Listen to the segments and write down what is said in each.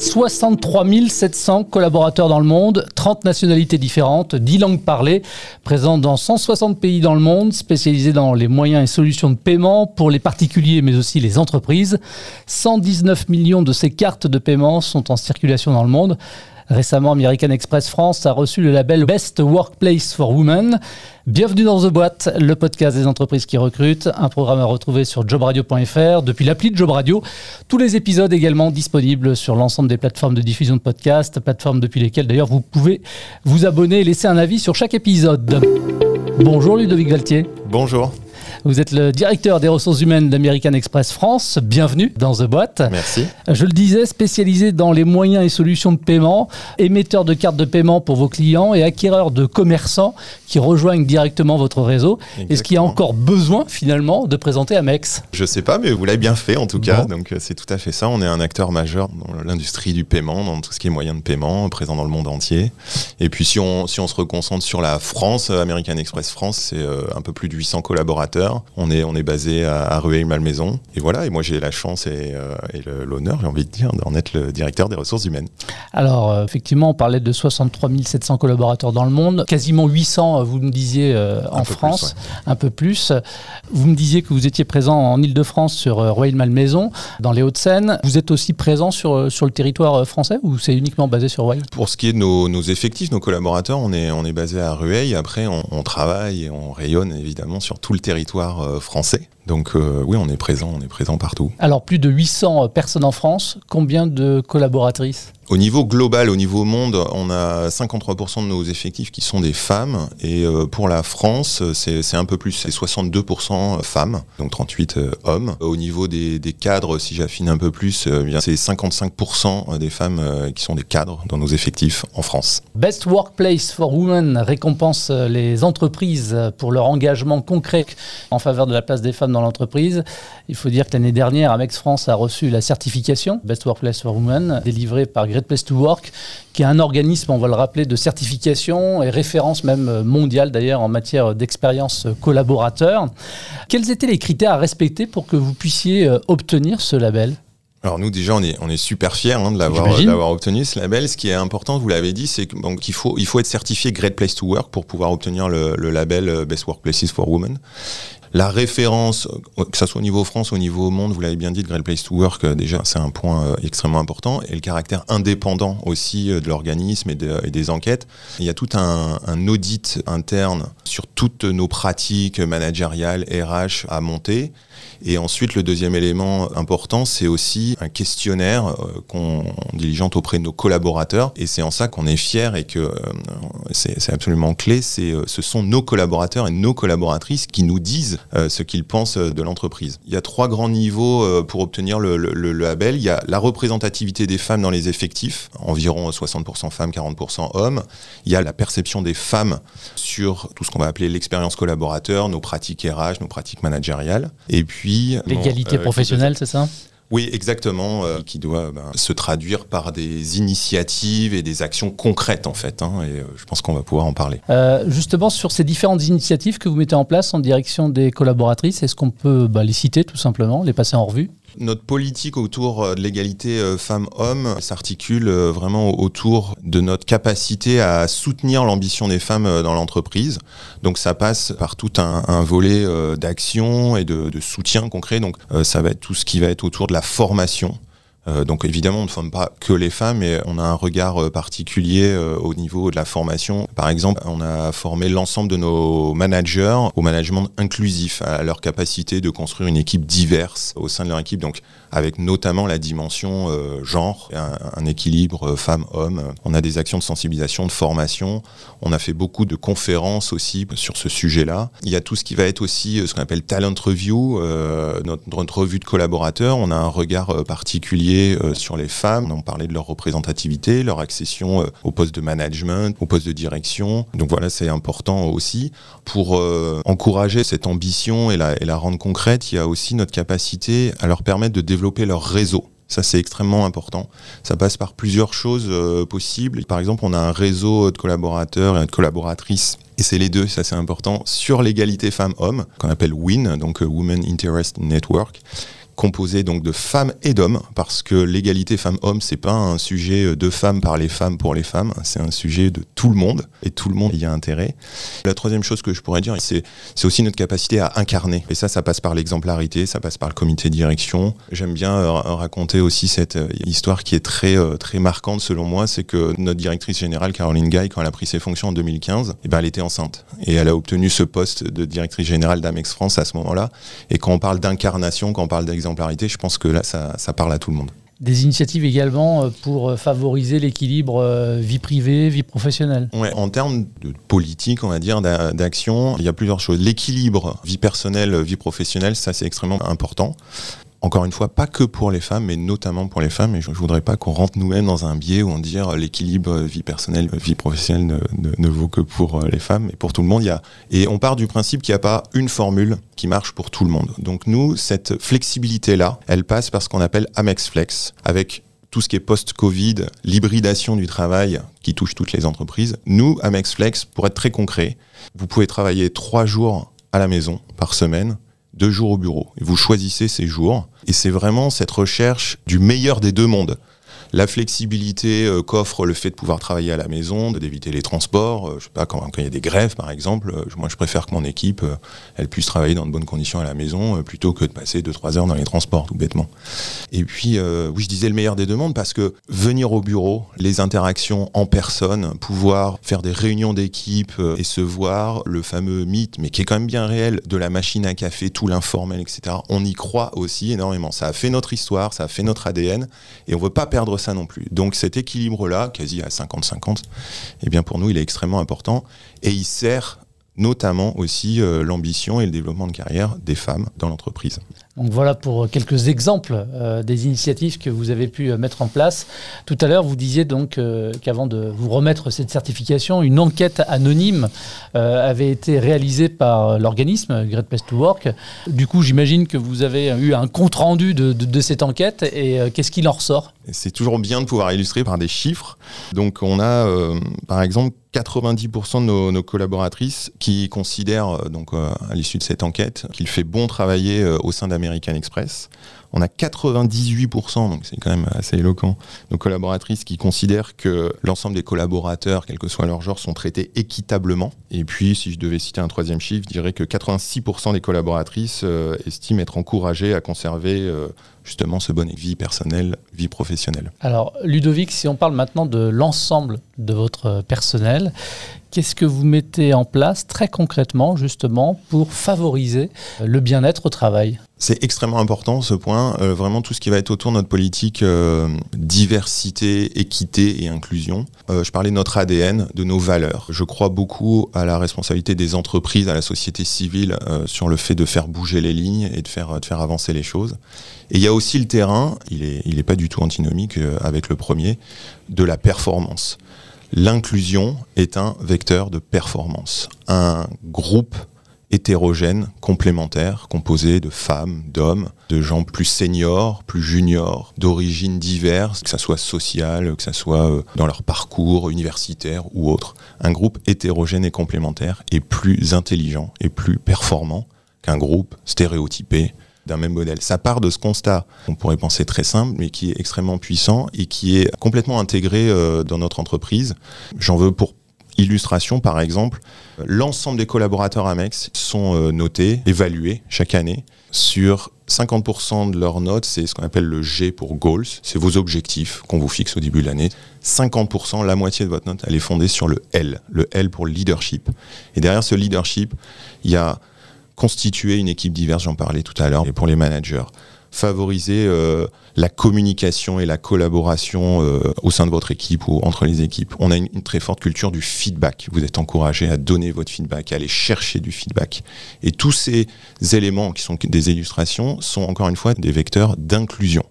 63 700 collaborateurs dans le monde, 30 nationalités différentes, 10 langues parlées, présents dans 160 pays dans le monde, spécialisés dans les moyens et solutions de paiement pour les particuliers mais aussi les entreprises. 119 millions de ces cartes de paiement sont en circulation dans le monde. Récemment, American Express France a reçu le label Best Workplace for Women. Bienvenue dans The Boîte, le podcast des entreprises qui recrutent, un programme à retrouver sur jobradio.fr depuis l'appli de Job Radio. Tous les épisodes également disponibles sur l'ensemble des plateformes de diffusion de podcasts, plateformes depuis lesquelles d'ailleurs vous pouvez vous abonner et laisser un avis sur chaque épisode. Bonjour Ludovic Galtier. Bonjour. Vous êtes le directeur des ressources humaines d'American Express France. Bienvenue dans The Boîte. Merci. Je le disais, spécialisé dans les moyens et solutions de paiement, émetteur de cartes de paiement pour vos clients et acquéreur de commerçants qui rejoignent directement votre réseau. Est-ce qu'il y a encore besoin finalement de présenter Amex Je ne sais pas, mais vous l'avez bien fait en tout cas. Donc euh, c'est tout à fait ça. On est un acteur majeur dans l'industrie du paiement, dans tout ce qui est moyens de paiement, présent dans le monde entier. Et puis si on, si on se reconcentre sur la France, American Express France, c'est euh, un peu plus de 800 collaborateurs on est, on est basé à, Rueil-Malmaison. Et voilà, et moi j'ai la chance et, euh, l'honneur, j'ai envie de dire, d'en être le directeur des ressources humaines. Alors, euh, effectivement, on parlait de 63 700 collaborateurs dans le monde, quasiment 800, euh, vous me disiez, en France, un peu plus. Vous me disiez que vous étiez présent en Ile-de-France sur Rueil-Malmaison, dans les Hauts-de-Seine. Vous êtes aussi présent sur, sur le territoire français ou c'est uniquement basé sur Rueil? Pour ce qui est de nos, effectifs, nos collaborateurs, on est, on est basé à Rueil. Après, on, on travaille et on rayonne évidemment sur tout le territoire euh, français. Donc euh, oui, on est présent, on est présent partout. Alors plus de 800 personnes en France, combien de collaboratrices? Au niveau global, au niveau monde, on a 53% de nos effectifs qui sont des femmes. Et euh, pour la France, c'est un peu plus, c'est 62% femmes, donc 38 euh, hommes. Au niveau des, cadres, si j'affine un peu plus, euh, c'est 55% des femmes qui sont des cadres dans nos effectifs en France. Best Workplace for Women récompense les entreprises pour leur engagement concret en faveur de la place des femmes dans l'entreprise. Il faut dire que l'année dernière, Amex France a reçu la certification Best Workplace for Women, délivrée par Great Place to Work, qui est un organisme, on va le rappeler, de certification et référence même mondiale d'ailleurs en matière d'expérience collaborateur. Quels étaient les critères à respecter pour que vous puissiez euh, obtenir ce label? Alors nous déjà on est, on est super fiers hein, de l'avoir obtenu ce label. Ce qui est important, vous l'avez dit, c'est qu'il faut, il faut être certifié Great Place to Work pour pouvoir obtenir le, le label euh, Best Workplaces for Women. La référence, que ce soit au niveau France, au niveau monde, vous l'avez bien dit, de Great Place to Work, euh, déjà, c'est un point euh, extrêmement important. Et le caractère indépendant aussi euh, de l'organisme et, des enquêtes. Il y a tout un, audit interne sur toutes nos pratiques managériales, RH à monter. Et ensuite, le deuxième élément important, c'est aussi un questionnaire qu'on diligente auprès de nos collaborateurs. Et c'est en ça qu'on est fier et que c'est absolument clé. C'est, ce sont nos collaborateurs et nos collaboratrices qui nous disent ce qu'ils pensent de l'entreprise. Il y a trois grands niveaux pour obtenir le, le, label. Il y a la représentativité des femmes dans les effectifs, environ 60% femmes, 40% hommes. Il y a la perception des femmes sur tout ce qu'on va appeler l'expérience collaborateur, nos pratiques RH, nos pratiques managériales. Et puis L'égalité euh, professionnelle, c'est ça? Oui, exactement, euh, qui doit ben, se traduire par des initiatives et des actions concrètes en fait. Hein, et euh, je pense qu'on va pouvoir en parler. justement, sur ces différentes initiatives que vous mettez en place en direction des collaboratrices, est-ce qu'on peut bah, les citer tout simplement, les passer en revue? Notre politique autour euh, de l'égalité euh, femmes-hommes s'articule euh, vraiment autour de notre capacité à soutenir l'ambition des femmes dans l'entreprise. Donc ça passe par tout un, volet d'action et de, de, soutien concret. Donc ça va être tout ce qui va être autour de la formation donc évidemment, on ne forme pas que les femmes, mais on a un regard euh, particulier euh, au niveau de la formation. Par exemple, on a formé l'ensemble de nos managers au management inclusif, à leur capacité de construire une équipe diverse au sein de leur équipe. Donc avec notamment la dimension genre, un, équilibre femmes-hommes. On a des actions de sensibilisation, de formation. On a fait beaucoup de conférences aussi sur ce sujet-là. Il y a tout ce qui va être aussi ce qu'on appelle talent review, notre, revue de collaborateurs. On a un regard particulier euh, sur les femmes. On parlait de leur représentativité, leur accession euh, au poste de management, au poste de direction. Donc voilà, c'est important aussi. Pour euh, encourager cette ambition et la, la rendre concrète, il y a aussi notre capacité à leur permettre de développer leur réseau Ça, c'est extrêmement important. Ça passe par plusieurs choses possibles. Par exemple, on a un réseau de collaborateurs et de collaboratrices et c'est les deux, ça c'est important, sur l'égalité femmes-hommes, qu'on appelle WIN, donc Women Interest Network, composé donc de femmes et d'hommes, parce que l'égalité femmes-hommes, c'est pas un sujet de femmes par les femmes pour les femmes, c'est un sujet de tout le monde, et tout le monde y a intérêt. La troisième chose que je pourrais dire, c'est aussi notre capacité à incarner. Et ça, ça passe par l'exemplarité, ça passe par le comité de direction. J'aime bien euh, raconter aussi cette euh, histoire qui est très, euh, très marquante selon moi, c'est que notre directrice générale, Caroline Guy, quand elle a pris ses fonctions en 2015, eh ben, elle était enceinte. Et elle a obtenu ce poste de directrice générale d'Amex France à ce moment-là. Et quand on parle d'incarnation, quand on parle d'exemplarité, je pense que là, ça, parle à tout le monde. Des initiatives également euh, pour euh, favoriser l'équilibre euh, vie privée, vie professionnelle. Ouais, en termes de politique, on va dire, d'action, il y a plusieurs choses. L'équilibre vie personnelle, vie professionnelle, ça c'est extrêmement important encore une fois, pas que pour les femmes, mais notamment pour les femmes. Et je ne voudrais pas qu'on rentre nous-mêmes dans un biais où on dit euh, l'équilibre vie personnelle, vie professionnelle ne, vaut que pour euh, les femmes. Et pour tout le monde, il y a. Et on part du principe qu'il n'y a pas une formule qui marche pour tout le monde. Donc nous, cette flexibilité-là, elle passe par ce qu'on appelle Amex Flex, avec tout ce qui est post-Covid, l'hybridation du travail qui touche toutes les entreprises. Nous, Amex Flex, pour être très concret, vous pouvez travailler trois jours à la maison par semaine deux jours au bureau. Et vous choisissez ces jours. Et c'est vraiment cette recherche du meilleur des deux mondes la flexibilité euh, qu'offre le fait de pouvoir travailler à la maison, d'éviter les transports. Euh, je sais pas quand, il y a des grèves par exemple, euh, moi je préfère que mon équipe elle puisse travailler dans de bonnes conditions à la maison plutôt que de passer 2-3 heures dans les transports tout bêtement. Et puis oui je disais le meilleur des deux mondes parce que venir au bureau, les interactions en personne, pouvoir faire des réunions d'équipe et se voir, le fameux mythe mais qui est quand même bien réel de la machine à café, tout l'informel etc. On y croit aussi énormément. Ça a fait notre histoire, ça a fait notre ADN et on veut pas perdre ça non plus. Donc cet équilibre-là, quasi à 50-50, eh bien pour nous, il est extrêmement important et il sert notamment aussi euh, l'ambition et le développement de carrière des femmes dans l'entreprise. Donc voilà pour quelques exemples euh, des initiatives que vous avez pu euh, mettre en place. Tout à l'heure, vous disiez donc qu'avant de vous remettre cette certification, une enquête anonyme avait été réalisée par l'organisme Great Place to Work. Du coup, j'imagine que vous avez eu un compte rendu de, de cette enquête et qu'est-ce qu'il en ressort? C'est toujours bien de pouvoir illustrer par des chiffres. Donc on a par exemple 90% de nos, collaboratrices qui considèrent, euh, euh, à l'issue de cette enquête, qu'il fait bon travailler euh, au sein d'American Express. On a 98%, donc c'est quand même assez éloquent, nos collaboratrices qui considèrent que l'ensemble des collaborateurs, quel que soit leur genre, sont traités équitablement. Et puis, si je devais citer un troisième chiffre, je dirais que 86% des collaboratrices estiment être encouragées à conserver justement ce bon vie personnelle, vie professionnelle. Alors Ludovic, si on parle maintenant de l'ensemble de votre personnel, qu'est-ce que vous mettez en place très concrètement justement pour favoriser le bien-être au travail? C'est extrêmement important ce point, euh, vraiment tout ce qui va être autour de notre politique euh, diversité, équité et inclusion. Euh, je parlais de notre ADN, de nos valeurs. Je crois beaucoup à la responsabilité des entreprises, à la société civile sur le fait de faire bouger les lignes et de faire, de faire avancer les choses. Et il y a aussi le terrain, il n'est il est pas du tout antinomique avec le premier, de la performance. L'inclusion est un vecteur de performance. Un groupe hétérogène, complémentaire, composé de femmes, d'hommes, de gens plus seniors, plus juniors, d'origines diverses, que ce soit sociale, que ce soit euh, dans leur parcours universitaire ou autre. Un groupe hétérogène et complémentaire est plus intelligent et plus performant qu'un groupe stéréotypé d'un même modèle. Ça part de ce constat, on pourrait penser très simple, mais qui est extrêmement puissant et qui est complètement intégré euh, dans notre entreprise. J'en veux pour illustration, par exemple, l'ensemble des collaborateurs Amex sont euh, notés, évalués chaque année sur 50% de leurs notes, c'est ce qu'on appelle le G pour goals, c'est vos objectifs qu'on vous fixe au début de l'année. 50%, la moitié de votre note, elle est fondée sur le L, le L pour leadership. Et derrière ce leadership, il y a constituer une équipe diverse, j'en parlais tout à l'heure, et pour les managers favoriser euh, la communication et la collaboration euh, au sein de votre équipe ou entre les équipes. On a une, une, très forte culture du feedback. Vous êtes encouragé à donner votre feedback, à aller chercher du feedback. Et tous ces éléments qui sont des illustrations sont encore une fois des vecteurs d'inclusion.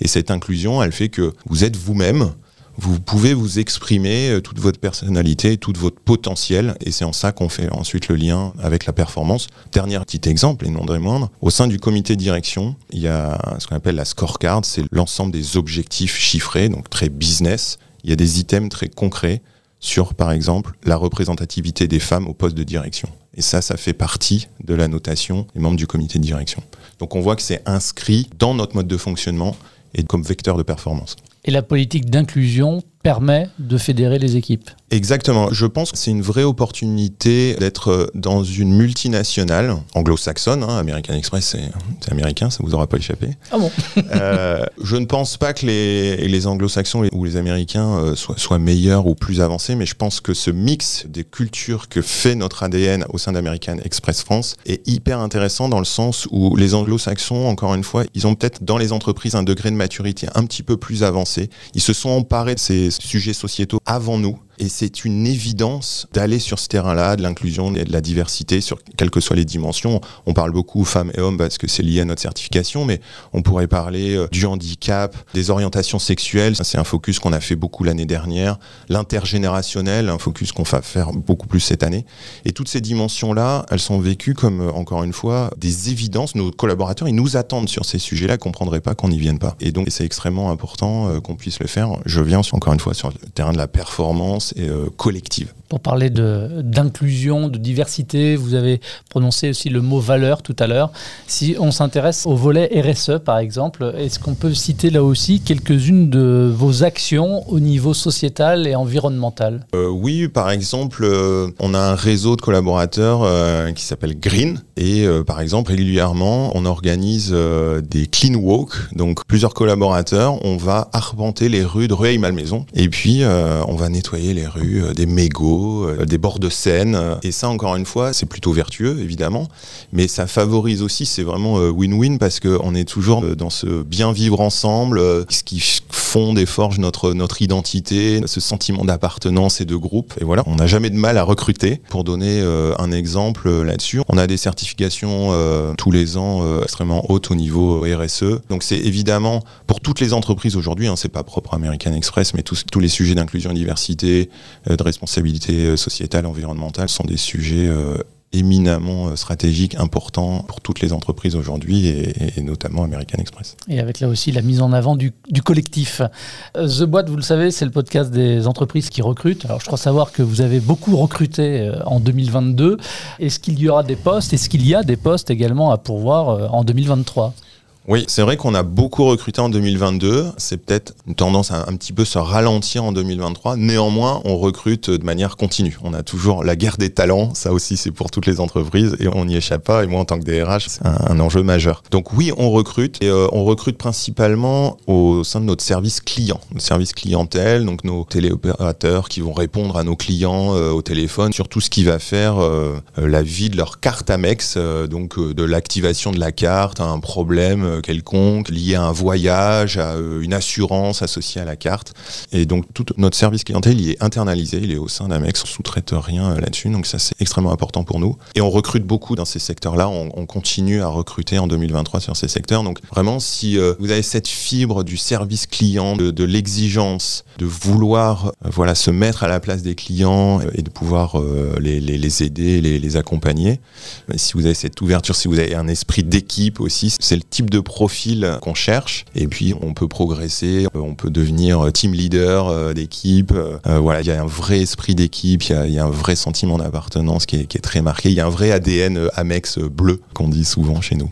Et cette inclusion, elle fait que vous êtes vous-même, vous pouvez vous exprimer euh, toute votre personnalité, tout votre potentiel, et c'est en ça qu'on fait ensuite le lien avec la performance. Dernier petit exemple, et non des moindres, au sein du comité de direction, il y a ce qu'on appelle la scorecard, c'est l'ensemble des objectifs chiffrés, donc très business. Il y a des items très concrets sur, par exemple, la représentativité des femmes au poste de direction. Et ça, ça fait partie de la notation des membres du comité de direction. Donc on voit que c'est inscrit dans notre mode de fonctionnement et comme vecteur de performance. Et la politique d'inclusion permet de fédérer les équipes. Exactement. Je pense que c'est une vraie opportunité d'être euh, dans une multinationale anglo-saxonne. Hein. American Express, c'est américain, ça vous aura pas échappé. Ah bon euh, Je ne pense pas que les, les anglo-saxons ou les américains euh, soient, soient, meilleurs ou plus avancés, mais je pense que ce mix des cultures que fait notre ADN au sein d'American Express France est hyper intéressant dans le sens où les anglo-saxons, encore une fois, ils ont peut-être dans les entreprises un degré de maturité un petit peu plus avancé. Ils se sont emparés de ces sujets sociétaux avant nous et c'est une évidence d'aller sur ce terrain-là, de l'inclusion et de la diversité, sur quelles que soient les dimensions. On parle beaucoup femmes et hommes parce que c'est lié à notre certification, mais on pourrait parler euh, du handicap, des orientations sexuelles. C'est un focus qu'on a fait beaucoup l'année dernière. L'intergénérationnel, un focus qu'on va faire beaucoup plus cette année. Et toutes ces dimensions-là, elles sont vécues comme, euh, encore une fois, des évidences. Nos collaborateurs, ils nous attendent sur ces sujets-là, ne comprendraient pas qu'on n'y vienne pas. Et donc, c'est extrêmement important euh, qu'on puisse le faire. Je viens, encore une fois, sur le terrain de la performance et euh, collective. Pour parler d'inclusion, de, diversité, vous avez prononcé aussi le mot valeur tout à l'heure. Si on s'intéresse au volet RSE, par exemple, est-ce qu'on peut citer là aussi quelques-unes de vos actions au niveau sociétal et environnemental? Euh, Oui, par exemple, euh, on a un réseau de collaborateurs qui s'appelle Green. Et par exemple, régulièrement, on organise des clean walk. Donc, plusieurs collaborateurs, on va arpenter les rues de Rueil-Malmaison. Et puis, on va nettoyer les rues, euh, des mégots, euh, des bords de Seine. Et ça, encore une fois, c'est plutôt vertueux, évidemment, mais ça favorise aussi, c'est vraiment euh, win-win parce qu'on est toujours dans ce bien vivre ensemble, ce qui fonde et forge notre, notre identité, ce sentiment d'appartenance et de groupe. Et voilà, on n'a jamais de mal à recruter. Pour donner un exemple là-dessus, on a des certifications tous les ans extrêmement hautes au niveau RSE. Donc c'est évidemment pour toutes les entreprises aujourd'hui, hein, c'est pas propre à American Express, mais tous, tous les sujets d'inclusion et diversité, euh, de responsabilité euh, sociétale, environnementale sont des sujets euh, éminemment stratégiques, importants pour toutes les entreprises aujourd'hui et, notamment American Express. Et avec là aussi la mise en avant du, collectif. The Boîte, vous le savez, c'est le podcast des entreprises qui recrutent. Alors je crois savoir que vous avez beaucoup recruté en 2022. Est-ce qu'il y aura des postes? Est-ce qu'il y a des postes également à pourvoir en 2023 oui, c'est vrai qu'on a beaucoup recruté en 2022. C'est peut-être une tendance à un petit peu se ralentir en 2023. Néanmoins, on recrute de manière continue. On a toujours la guerre des talents. Ça aussi, c'est pour toutes les entreprises et on n'y échappe pas. Et moi, en tant que DRH, c'est un, enjeu majeur. Donc oui, on recrute et euh, on recrute principalement au sein de notre service client, notre service clientèle, donc nos téléopérateurs qui vont répondre à nos clients euh, au téléphone sur tout ce qui va faire euh, la vie de leur carte Amex, donc de l'activation de la carte, un problème quelconque, lié à un voyage, à euh, une assurance associée à la carte. Et donc tout notre service clientèle, il est internalisé, il est au sein d'Amex, on sous-traite rien euh, là-dessus, donc ça c'est extrêmement important pour nous. Et on recrute beaucoup dans ces secteurs-là, on, continue à recruter en 2023 sur ces secteurs. Donc vraiment, si euh, vous avez cette fibre du service client, de, l'exigence, de vouloir voilà se mettre à la place des clients et de pouvoir les, aider, les accompagner, si vous avez cette ouverture, si vous avez un esprit d'équipe aussi, c'est le type de profil qu'on cherche. Et puis, on peut progresser, on peut devenir team leader euh, d'équipe. Euh, voilà, il y a un vrai esprit d'équipe, il y, a un vrai sentiment d'appartenance qui est, qui est très marqué. Il y a un vrai ADN euh, Amex bleu qu'on dit souvent chez nous.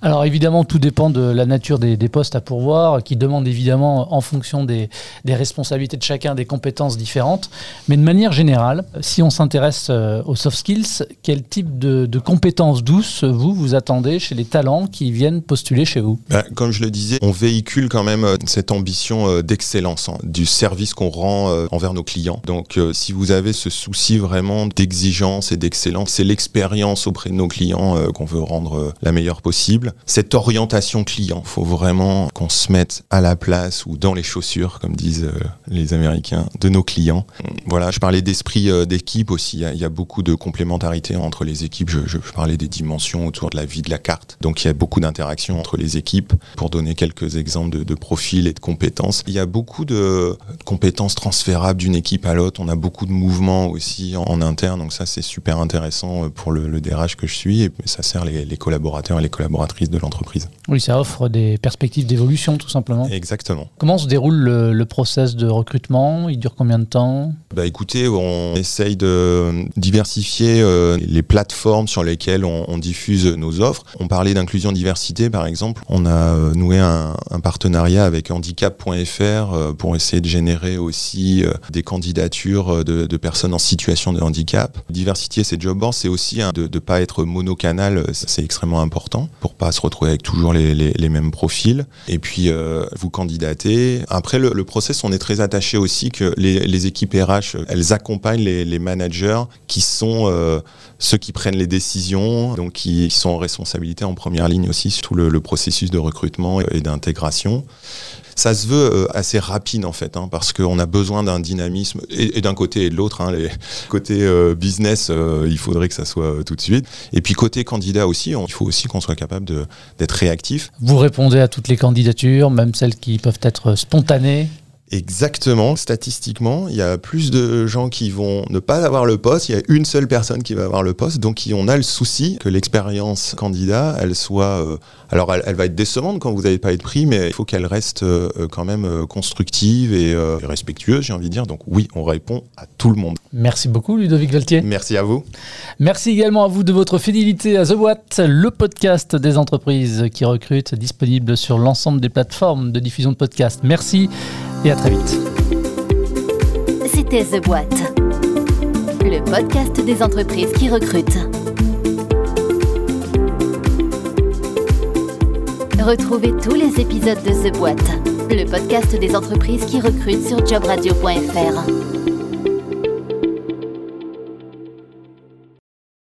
Alors évidemment, tout dépend de la nature des, postes à pourvoir, qui demandent évidemment en fonction des, responsabilités de chacun des compétences différentes. Mais de manière générale, si on s'intéresse euh, aux soft skills, quel type de, compétences douces vous vous attendez chez les talents qui viennent postuler chez vous? Bah, Comme je le disais, on véhicule quand même euh, cette ambition euh, d'excellence, hein, du service qu'on rend envers nos clients. Donc si vous avez ce souci vraiment d'exigence et d'excellence, c'est l'expérience auprès de nos clients qu'on veut rendre la meilleure possible. Cette orientation client, faut vraiment qu'on se mette à la place ou dans les chaussures, comme disent euh, les Américains, de nos clients. Voilà, je parlais d'esprit euh, d'équipe aussi. Il y, a, beaucoup de complémentarité entre les équipes. Je, parlais des dimensions autour de la vie de la carte. Donc il y a beaucoup d'interactions entre les équipes. Pour donner quelques exemples de, profils et de compétences, il y a beaucoup de compétences transférables d'une équipe à l'autre. On a beaucoup de mouvements aussi en, interne. Donc ça, c'est super intéressant euh, pour le, DRH que je suis et ça sert les collaborateurs et les collaboratrices de l'entreprise. Oui, ça offre des perspectives d'évolution tout simplement. Exactement. Comment se déroule le, le process de recrutement? Il dure combien de temps? Bah écoutez, on essaye de diversifier euh, les plateformes sur lesquelles on, on, diffuse nos offres. On parlait d'inclusion diversité par exemple. On a euh, noué un, un partenariat avec handicap.fr euh, pour essayer de générer aussi euh, des candidatures de, de, personnes en situation de handicap. Diversifier ces job boards, c'est aussi hein, de ne pas être monocanal, c'est extrêmement important pour pas se retrouver avec toujours les, mêmes profils. Et puis euh, vous candidatez. Après le, process, on est très attaché aussi que les, les équipes RH, elles accompagnent les, les managers qui sont euh, ceux qui prennent les décisions, donc qui sont en responsabilité en première ligne aussi sur tout le, processus de recrutement et d'intégration ça se veut euh, assez rapide en fait, hein, parce qu'on a besoin d'un dynamisme et, d'un côté et de l'autre. Hein, les côté euh, business, euh, il faudrait que ça soit tout de suite. Et puis côté candidat aussi, il faut aussi qu'on soit capable d'être réactif. Vous répondez à toutes les candidatures, même celles qui peuvent être spontanées Exactement. Statistiquement, il y a plus de gens qui vont ne pas avoir le poste. Il y a une seule personne qui va avoir le poste. Donc, on a le souci que l'expérience candidat, elle soit. Euh, alors, elle, elle, va être décevante quand vous n'avez pas été pris, mais il faut qu'elle reste euh, quand même euh, constructive et, et respectueuse, j'ai envie de dire. Donc, oui, on répond à tout le monde. Merci beaucoup, Ludovic Galtier. Merci à vous. Merci également à vous de votre fidélité à The Watt, le podcast des entreprises qui recrutent, disponible sur l'ensemble des plateformes de diffusion de podcasts. Merci et à très vite. C'était The Boîte, le podcast des entreprises qui recrutent. Retrouvez tous les épisodes de The Boîte, le podcast des entreprises qui recrutent sur jobradio.fr.